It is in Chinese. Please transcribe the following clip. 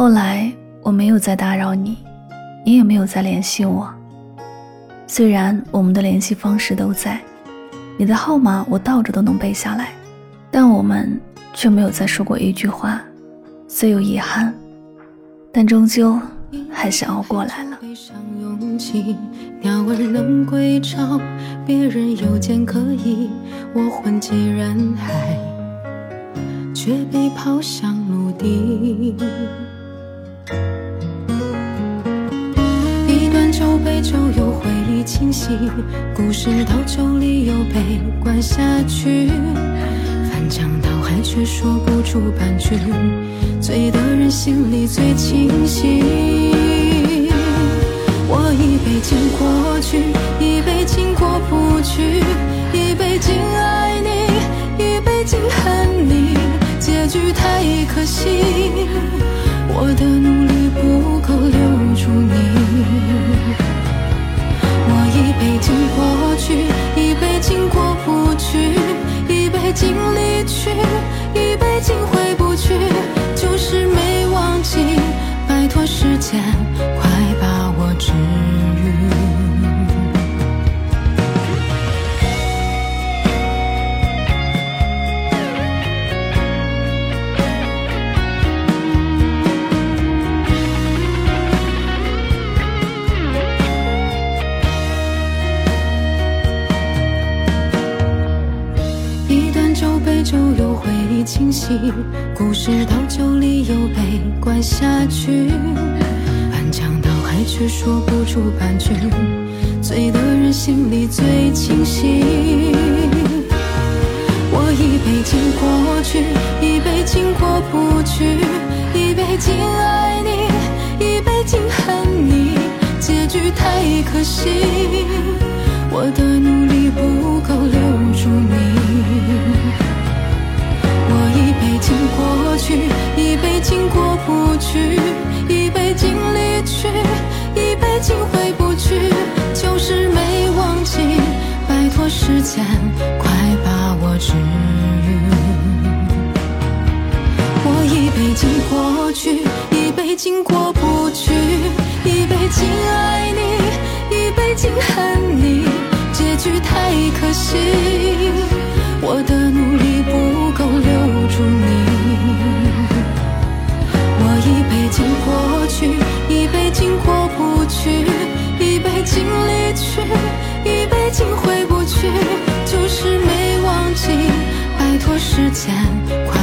后来我没有再打扰你，你也没有再联系我。虽然我们的联系方式都在，你的号码我倒着都能背下来，但我们却没有再说过一句话。虽有遗憾，但终究还是熬过来了。鸟儿能归巢，别人有剑可以，我混迹人海，却被抛向陆地。清晰，故事到酒里又被灌下去，翻江倒海却说不出半句，醉的人心里最清醒。我一杯敬过去，一杯敬过不去，一杯敬爱你，一杯敬恨你，结局太可惜。我的努力不够一段酒杯就有回忆清晰，故事到酒里又被灌下去，翻江倒海却说不出半句，醉的人心里最清醒。我一杯敬过去，一杯敬过不去，一杯敬爱你，一杯敬恨你，结局太可惜。我的努力一杯敬回不去，就是没忘记。拜托时间，快把我治愈。我一杯敬过去，一杯敬过不去，一杯敬爱你，一杯敬恨你，结局太可惜。我的一杯敬离去，一杯敬回不去，就是没忘记。拜托时间，快